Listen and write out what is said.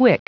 quick.